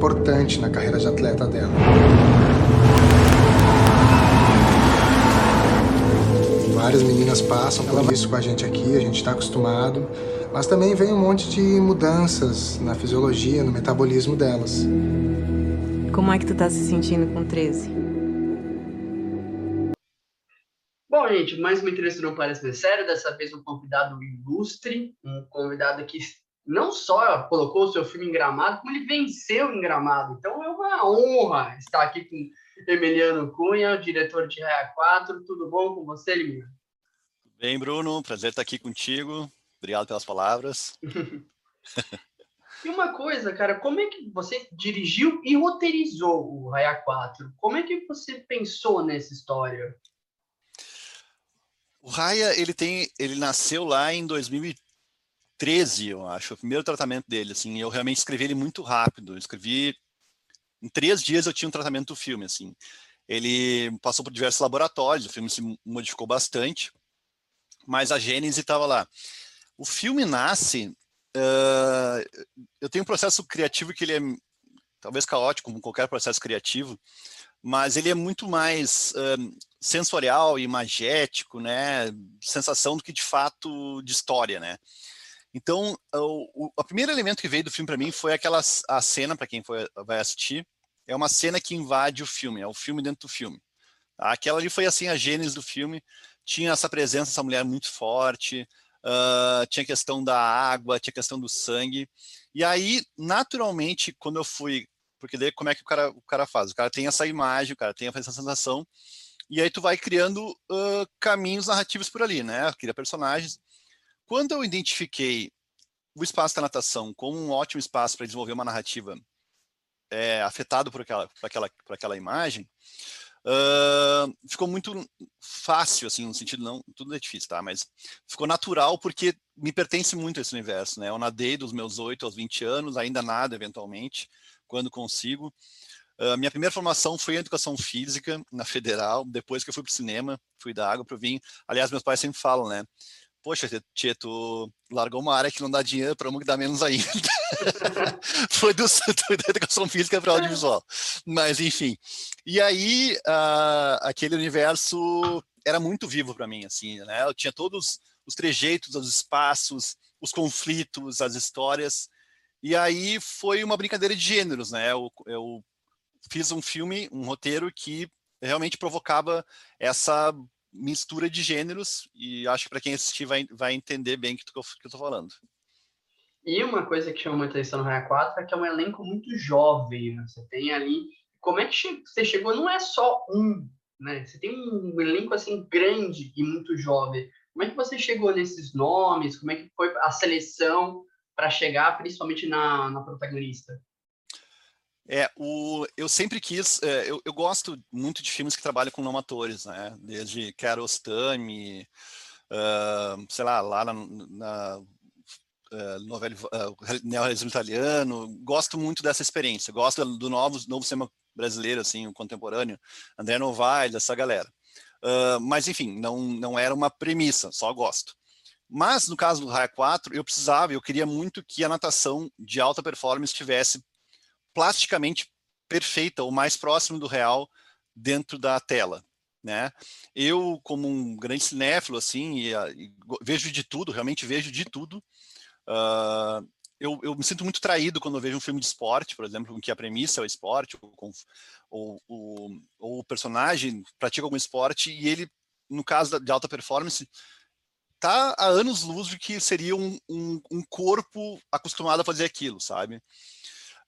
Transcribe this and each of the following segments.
importante na carreira de atleta dela. Várias meninas passam por isso com a gente aqui, a gente está acostumado, mas também vem um monte de mudanças na fisiologia, no metabolismo delas. Como é que tu tá se sentindo com 13? Bom, gente, mais uma entrevista não parece mais sério, dessa vez um convidado ilustre, um convidado que não só colocou o seu filme em Gramado, como ele venceu em Gramado. Então é uma honra estar aqui com Emiliano Cunha, diretor de Raia 4. Tudo bom com você, Emiliano? Bem, Bruno, prazer estar aqui contigo. Obrigado pelas palavras. e uma coisa, cara, como é que você dirigiu e roteirizou o Raia 4? Como é que você pensou nessa história? O Raya, ele tem, ele nasceu lá em 2013, eu acho, o primeiro tratamento dele, assim, eu realmente escrevi ele muito rápido, eu escrevi, em três dias eu tinha um tratamento do filme, assim, ele passou por diversos laboratórios, o filme se modificou bastante, mas a gênese estava lá. O filme nasce, uh, eu tenho um processo criativo que ele é talvez caótico, como qualquer processo criativo, mas ele é muito mais uh, sensorial e magético, né, sensação do que de fato de história, né. Então, o, o, o primeiro elemento que veio do filme para mim foi aquela a cena, para quem foi, vai assistir, é uma cena que invade o filme, é o filme dentro do filme. Aquela ali foi assim a gênese do filme, tinha essa presença dessa mulher muito forte, uh, tinha questão da água, tinha questão do sangue, e aí, naturalmente, quando eu fui porque daí como é que o cara, o cara faz? O cara tem essa imagem, o cara tem essa sensação, e aí tu vai criando uh, caminhos narrativos por ali, né? Cria personagens. Quando eu identifiquei o espaço da natação como um ótimo espaço para desenvolver uma narrativa é, afetado por aquela, por aquela, por aquela imagem, uh, ficou muito fácil, assim, no sentido, não, tudo é difícil, tá? Mas ficou natural porque me pertence muito esse universo, né? Eu nadei dos meus 8 aos 20 anos, ainda nada, eventualmente, quando consigo. Uh, minha primeira formação foi em educação física na federal, depois que eu fui para o cinema, fui da água para o vinho. Aliás, meus pais sempre falam, né? Poxa, tia, tu largou uma área que não dá dinheiro para uma que dá menos ainda. foi do, da educação física para audiovisual. Mas, enfim. E aí, uh, aquele universo era muito vivo para mim, assim, né? Eu tinha todos os trejeitos, os espaços, os conflitos, as histórias e aí foi uma brincadeira de gêneros, né? Eu, eu fiz um filme, um roteiro que realmente provocava essa mistura de gêneros e acho que para quem assistir vai, vai entender bem o que, eu estou falando. E uma coisa que chama muita atenção no Raia 4 é que é um elenco muito jovem, né? Você tem ali... Como é que você chegou? Não é só um, né? Você tem um elenco, assim, grande e muito jovem. Como é que você chegou nesses nomes? Como é que foi a seleção? para chegar principalmente na, na protagonista? É, o, eu sempre quis, é, eu, eu, gosto muito de filmes que trabalham com não atores, né? Desde Kiarostami, uh, sei lá, lá na, na uh, novela, uh, italiano, gosto muito dessa experiência, gosto do novo, novo cinema brasileiro, assim, o contemporâneo, André Novaes, essa galera. Uh, mas, enfim, não, não era uma premissa, só gosto. Mas no caso do Raia 4, eu precisava, eu queria muito que a natação de alta performance estivesse plasticamente perfeita, ou mais próximo do real dentro da tela. Né? Eu, como um grande cinéfilo, assim, e, e, vejo de tudo, realmente vejo de tudo. Uh, eu, eu, me sinto muito traído quando eu vejo um filme de esporte, por exemplo, em que a premissa é o esporte, ou, ou, ou, ou o personagem pratica algum esporte, e ele, no caso de alta performance, tá há anos luz de que seria um, um, um corpo acostumado a fazer aquilo, sabe?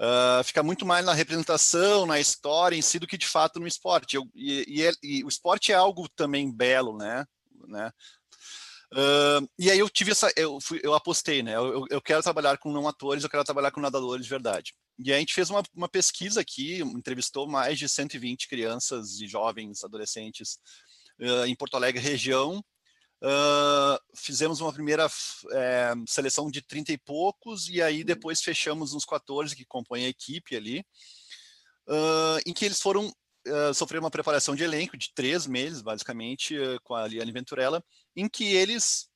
Uh, fica muito mais na representação, na história em si, do que de fato no esporte. Eu, e, e, é, e, o esporte é algo também belo, né? né? Uh, e aí eu tive essa, eu, fui, eu apostei, né? Eu, eu, quero trabalhar com não atores, eu quero trabalhar com nadadores de verdade. E aí a gente fez uma, uma pesquisa aqui, entrevistou mais de 120 crianças e jovens, adolescentes uh, em Porto Alegre região, Uh, fizemos uma primeira é, seleção de 30 e poucos, e aí uhum. depois fechamos uns 14 que compõem a equipe ali, uh, em que eles foram uh, sofrer uma preparação de elenco de três meses, basicamente, com a Liane Venturella, em que eles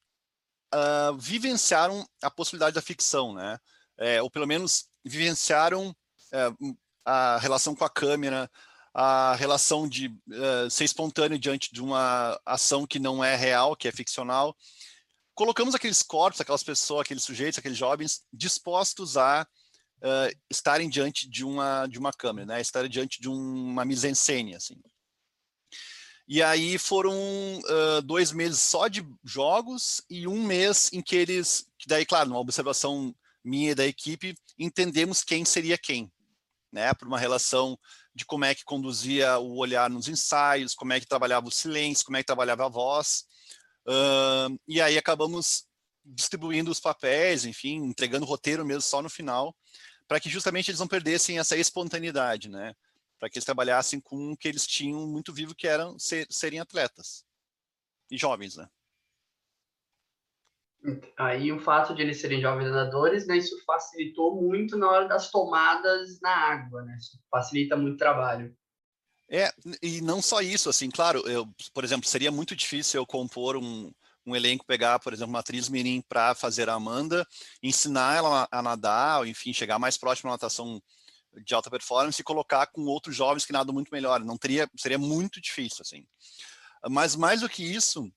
vivenciaram a possibilidade da ficção, né? É, ou pelo menos vivenciaram, é, a relação com a câmera, a relação de uh, ser espontâneo diante de uma ação que não é real, que é ficcional. Colocamos aqueles corpos, aquelas pessoas, aqueles sujeitos, aqueles jovens dispostos a uh, estarem diante de uma de uma câmera, né? Estarem diante de um, uma mise-en-scène, assim. E aí foram uh, dois meses só de jogos e um mês em que eles, que daí, claro, numa observação minha e da equipe, entendemos quem seria quem, né? Por uma relação de como é que conduzia o olhar nos ensaios, como é que trabalhava o silêncio, como é que trabalhava a voz. Uh, e aí acabamos distribuindo os papéis, enfim, entregando o roteiro mesmo só no final, para que justamente eles não perdessem essa espontaneidade, né? Para que eles trabalhassem com o que eles tinham muito vivo, que eram ser, serem atletas e jovens, né? Aí o fato de eles serem jovens nadadores, né, isso facilitou muito na hora das tomadas na água, né? Isso facilita muito o trabalho. É, e não só isso, assim, claro, eu, por exemplo, seria muito difícil eu compor um, um elenco, pegar, por exemplo, uma atriz mirim para fazer a Amanda, ensinar ela a nadar, enfim, chegar mais próximo à natação de alta performance e colocar com outros jovens que nadam muito melhor. Não teria, seria muito difícil, assim. Mas mais do que isso,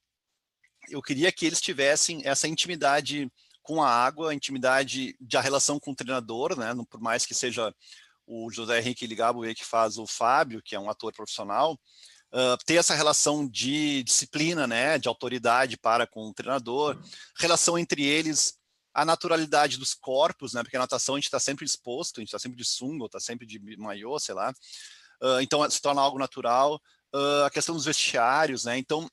eu queria que eles tivessem essa intimidade com a água, a intimidade de a relação com o treinador, né? Por mais que seja o José Henrique Ligabue que faz o Fábio, que é um ator profissional, uh, ter essa relação de disciplina, né? De autoridade para com o treinador, relação entre eles, a naturalidade dos corpos, né? Porque a natação a gente está sempre exposto, a gente está sempre de sunga, está sempre de maiô, sei lá. Uh, então se torna algo natural. Uh, a questão dos vestiários, né? Então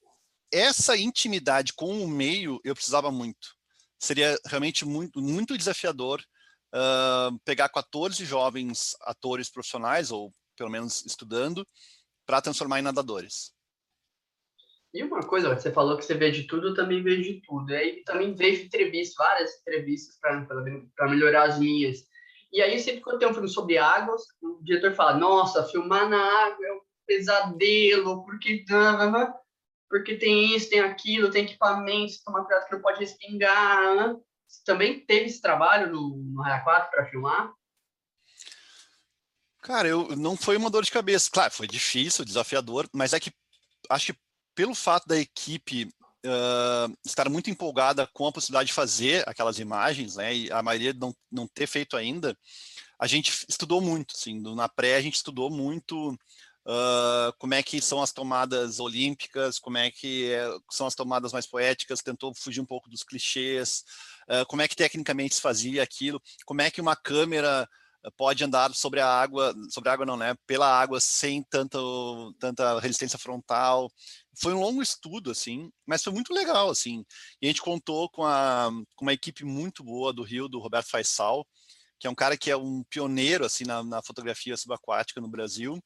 essa intimidade com o meio eu precisava muito. Seria realmente muito, muito desafiador uh, pegar 14 jovens atores profissionais, ou pelo menos estudando, para transformar em nadadores. E uma coisa, você falou que você vê de tudo, eu também vejo de tudo. E aí também vejo entrevistas, várias entrevistas para melhorar as minhas. E aí sempre quando tem um filme sobre águas, o diretor fala, nossa, filmar na água é um pesadelo, porque porque tem isso, tem aquilo, tem equipamentos, toma cuidado que não pode respingar. Né? Também teve esse trabalho no, no Raia 4 para filmar? Cara, eu não foi uma dor de cabeça. Claro, foi difícil, desafiador, mas é que acho que pelo fato da equipe uh, estar muito empolgada com a possibilidade de fazer aquelas imagens, né, e a maioria não, não ter feito ainda, a gente estudou muito, assim, na pré a gente estudou muito uh, como é que são as tomadas olímpicas, como é que é, são as tomadas mais poéticas, tentou fugir um pouco dos clichês, uh, como é que tecnicamente se fazia aquilo, como é que uma câmera pode andar sobre a água, sobre a água não, né, pela água sem tanto, tanta resistência frontal. Foi um longo estudo, assim, mas foi muito legal, assim. E a gente contou com, a, com uma equipe muito boa do Rio, do Roberto Faisal, que é um cara que é um pioneiro, assim, na, na fotografia subaquática no Brasil,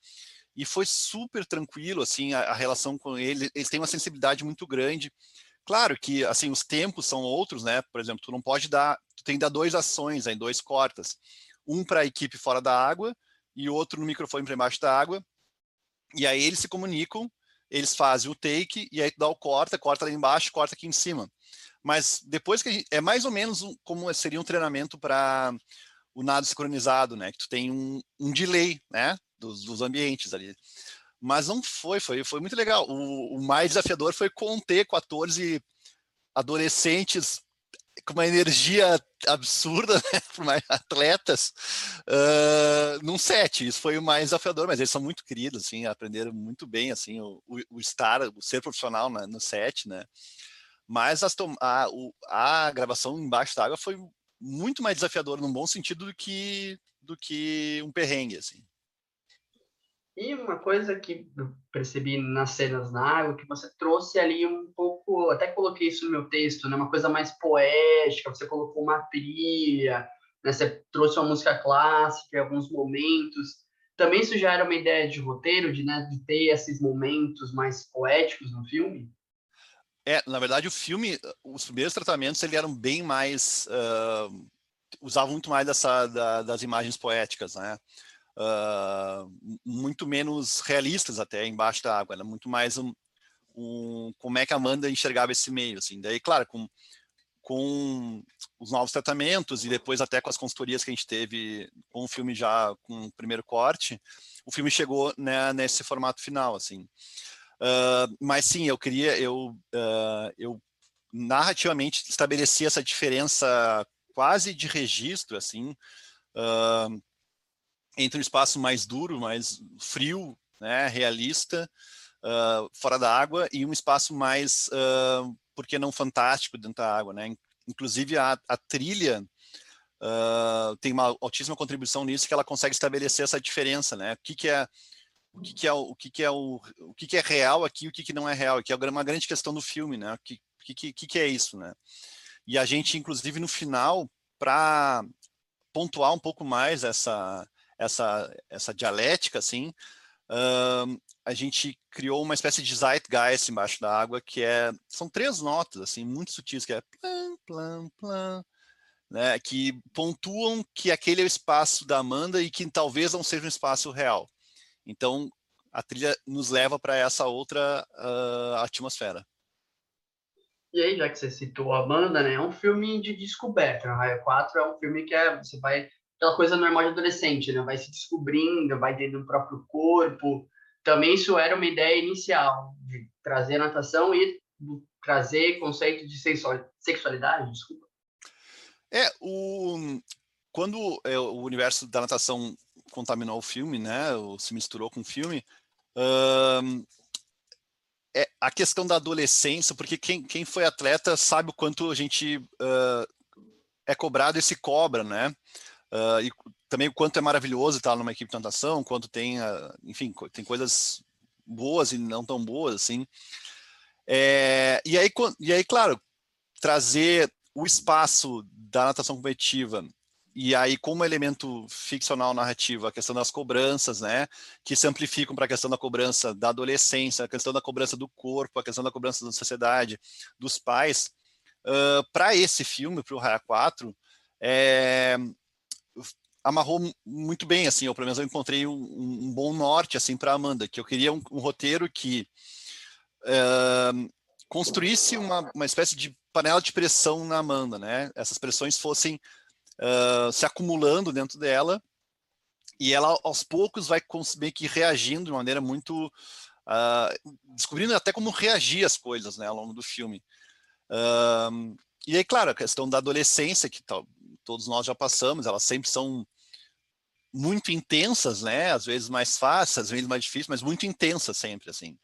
e foi super tranquilo, assim, a, a relação com ele, eles têm uma sensibilidade muito grande. Claro que, assim, os tempos são outros, né? Por exemplo, tu não pode dar, tu tem que dar dois ações, em dois cortas. Um para a equipe fora da água e outro no microfone para embaixo da água. E aí eles se comunicam, eles fazem o take e aí tu dá o corta, corta lá embaixo, corta aqui em cima. Mas depois que gente, é mais ou menos como seria um treinamento para o nado sincronizado, né? Que tu tem um, um delay, né? Dos, dos ambientes ali. Mas não foi, foi, foi muito legal. O, o mais desafiador foi conter 14 adolescentes com uma energia absurda, né, atletas, uh, num set. Isso foi o mais desafiador, mas eles são muito queridos, assim, aprenderam muito bem, assim, o, o estar, o ser profissional né, no set, né. Mas as, a, a gravação embaixo da água foi muito mais desafiadora, num bom sentido, do que, do que um perrengue, assim. E uma coisa que eu percebi nas cenas na água, que você trouxe ali um pouco, até coloquei isso no meu texto, né? Uma coisa mais poética, você colocou uma trilha, né? Você trouxe uma música clássica em alguns momentos. Também isso já era uma ideia de roteiro, de, né, de ter esses momentos mais poéticos no filme? É, na verdade, o filme, os primeiros tratamentos, eles eram bem mais... Uh, usavam muito mais dessa, da, das imagens poéticas, né? Uh, muito menos realistas até embaixo da água, era muito mais um, um, como é que a Amanda enxergava esse meio, assim. Daí, claro, com, com os novos tratamentos e depois até com as consultorias que a gente teve com o filme já com o primeiro corte, o filme chegou né, nesse formato final, assim. Uh, mas sim, eu queria, eu, uh, eu narrativamente estabeleci essa diferença quase de registro, assim, uh, entre um espaço mais duro, mais frio, né, realista, fora da água, e um espaço mais por que não fantástico dentro da água, né? Inclusive a, a trilha uh, tem uma altíssima contribuição nisso que ela consegue estabelecer essa diferença, né? O que, que é o que, que é o, que, que é o, o que, que é real aqui, o que, que não é real, que é uma grande questão do filme, né? O que, que, que, que é isso, né? E a gente, inclusive, no final, para pontuar um pouco mais essa essa essa dialética, assim, uh, a gente criou uma espécie de zeitgeist embaixo da água, que é, são três notas, assim, muito sutis, que é plan, plan, plan, né, que pontuam que aquele é o espaço da Amanda e que talvez não seja um espaço real. Então, a trilha nos leva para essa outra uh, atmosfera. E aí, já que você citou a Amanda, né, é um filme de descoberta. O Raio 4 é um filme que é, você vai aquela coisa normal de adolescente, né? Vai se descobrindo, vai dentro do próprio corpo, também isso era uma ideia inicial, de trazer natação e trazer conceito de sexualidade, desculpa. É, o, quando é, o universo da natação contaminou o filme, né, ou se misturou com o filme, é a questão da adolescência, porque quem, quem foi atleta sabe o quanto a gente uh, é cobrado e se cobra, né? Uh, e também o quanto é maravilhoso estar numa equipe de natação, quanto tem, uh, enfim, tem coisas boas e não tão boas, assim. É, e, aí, e aí, claro, trazer o espaço da natação competitiva e aí como elemento ficcional narrativo a questão das cobranças, né, que se amplificam para a questão da cobrança da adolescência, a questão da cobrança do corpo, a questão da cobrança da sociedade, dos pais, uh, para esse filme, para o Raia 4, é, amarrou muito bem, assim, ou pelo menos eu encontrei um, um bom norte, assim, para Amanda, que eu queria um, um roteiro que uh, construísse uma, uma espécie de panela de pressão na Amanda, né? Essas pressões fossem uh, se acumulando dentro dela e ela, aos poucos, vai meio que reagindo de maneira muito... Uh, descobrindo até como reagir às coisas, né, ao longo do filme. Uh, e aí, claro, a questão da adolescência, que todos nós já passamos, elas sempre são muito intensas, né? Às vezes mais fáceis, às vezes mais difíceis, mas muito intensas sempre, assim.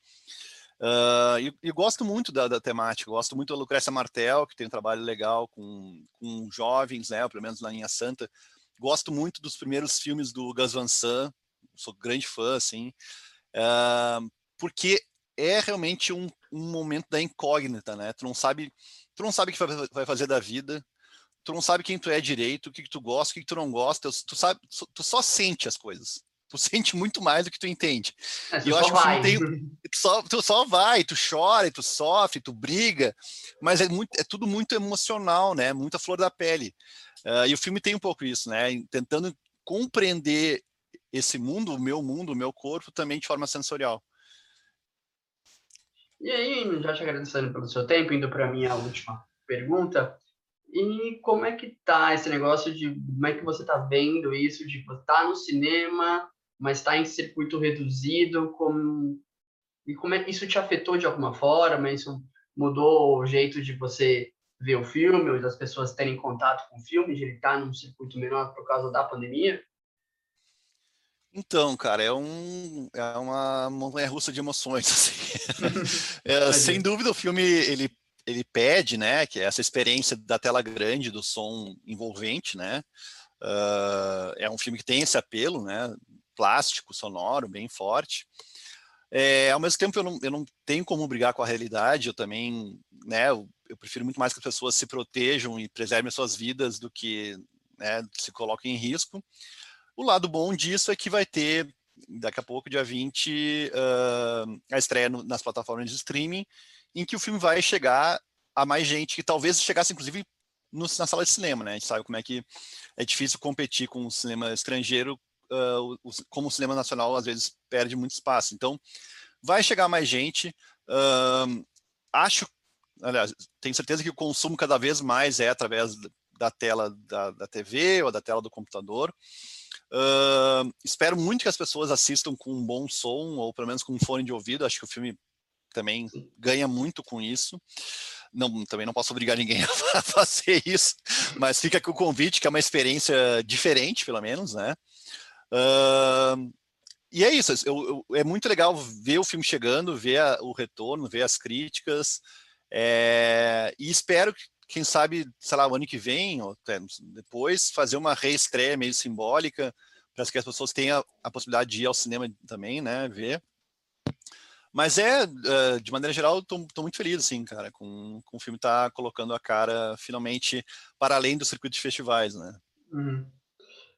Uh, e, e, gosto muito da, da, temática, gosto muito da Lucrécia Martel, que tem um trabalho legal com, com jovens, né? Pelo menos na linha santa. Gosto muito dos primeiros filmes do Gus Van Sant, sou grande fã, assim, uh, porque é realmente um, um momento da incógnita, né? Tu não sabe, tu não sabe o que vai, fazer da vida, tu não sabe quem tu é direito, o que, que tu gosta, o que, que tu não gosta, tu, sabe, tu só sente as coisas. Tu sente muito mais do que tu entende. É, e eu acho que tem, tu, só, tu só vai, tu chora, tu sofre, tu briga, mas é, muito, é tudo muito emocional, né? Muita flor da pele. Uh, e o filme tem um pouco isso, né? Tentando compreender esse mundo, o meu mundo, o meu corpo, também de forma sensorial. E aí, já te agradecendo pelo seu tempo, indo para a minha última pergunta, e como é que tá esse negócio de como é que você tá vendo isso de estar tá no cinema, mas está em circuito reduzido, como e como é isso te afetou de alguma forma? Isso mudou o jeito de você ver o filme, ou das pessoas terem contato com o filme, de ele estar tá num circuito menor por causa da pandemia? Então, cara, é, um, é uma montanha russa de emoções. Assim. é, sem dúvida, o filme ele ele pede, né, que é essa experiência da tela grande, do som envolvente, né, uh, é um filme que tem esse apelo, né, plástico, sonoro, bem forte. É, ao mesmo tempo, eu não, eu não tenho como brigar com a realidade, eu também, né, eu, eu prefiro muito mais que as pessoas se protejam e preservem as suas vidas do que né, se coloquem em risco. O lado bom disso é que vai ter, daqui a pouco, dia 20, uh, a estreia no, nas plataformas de streaming, em que o filme vai chegar a mais gente, que talvez chegasse inclusive no, na sala de cinema, né? A gente sabe como é que é difícil competir com o cinema estrangeiro, uh, o, como o cinema nacional às vezes perde muito espaço. Então, vai chegar mais gente. Uh, acho, aliás, tenho certeza que o consumo cada vez mais é através da tela da, da TV ou da tela do computador. Uh, espero muito que as pessoas assistam com um bom som, ou pelo menos com um fone de ouvido. Acho que o filme também ganha muito com isso. Não, também não posso obrigar ninguém a fazer isso, mas fica aqui o convite, que é uma experiência diferente, pelo menos, né? Uh, e é isso, eu, eu, é muito legal ver o filme chegando, ver a, o retorno, ver as críticas, é, e espero que, quem sabe, sei lá, o ano que vem, ou até depois, fazer uma reestreia meio simbólica, para que as pessoas tenham a, possibilidade de ir ao cinema também, né, ver. Mas é, uh, de maneira geral, estou muito feliz, assim, cara, com, com o filme estar tá colocando a cara, finalmente, para além do circuito de festivais, né. Uhum.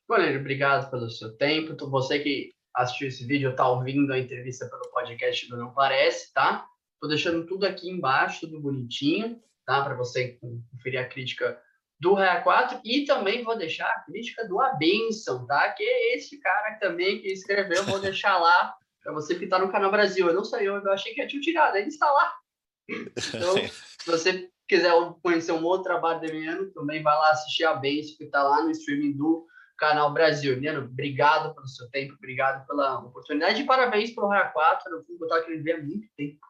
Valério, obrigado pelo seu tempo. Você que assistiu esse vídeo, está ouvindo a entrevista pelo podcast do Não Parece, tá? Tô deixando tudo aqui embaixo, tudo bonitinho, tá? Para você conferir a crítica do Raia 4 e também vou deixar a crítica do Abenção, tá? Que é esse cara também que escreveu, vou deixar lá para você que está no canal Brasil. Eu não sei, eu, eu achei que já tinha tirado, ainda está lá. Então, se você quiser conhecer um outro trabalho de Emiliano, também vai lá assistir a Benção, que está lá no streaming do canal Brasil. Emiliano, obrigado pelo seu tempo, obrigado pela oportunidade e parabéns pelo Raia 4. Eu fui botar aquele vídeo há muito tempo.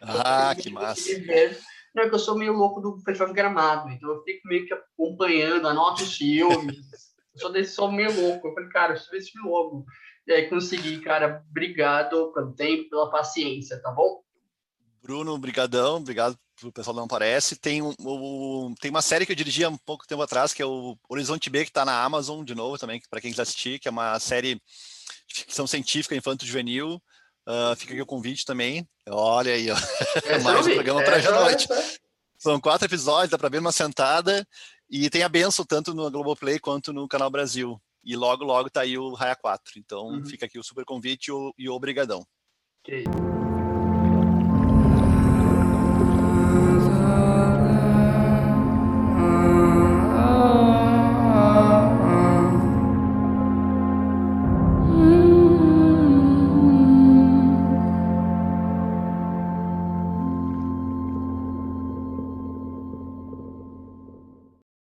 Ah, que massa. Não, é que eu sou meio louco do Festival de Gramado, então eu fico meio que acompanhando, anoto os filmes. sou desse, sou meio louco. Eu falei, cara, eu sou esse filme logo. E aí consegui, cara, obrigado pelo tempo, pela paciência, tá bom? Bruno, brigadão, obrigado pro pessoal não parece. Tem, um, tem uma série que eu dirigi há um pouco tempo atrás, que é o Horizonte B, que está na Amazon, de novo, também, para quem quiser assistir, que é uma série de ficção científica infanto-juvenil, Uh, fica aqui o convite também. Olha aí, ó. mais um programa para a noite. São quatro episódios, dá para ver uma sentada. E tem a benção tanto no Globoplay quanto no Canal Brasil. E logo, logo tá aí o Raia 4. Então uhum. fica aqui o super convite e o, e o obrigadão. Okay.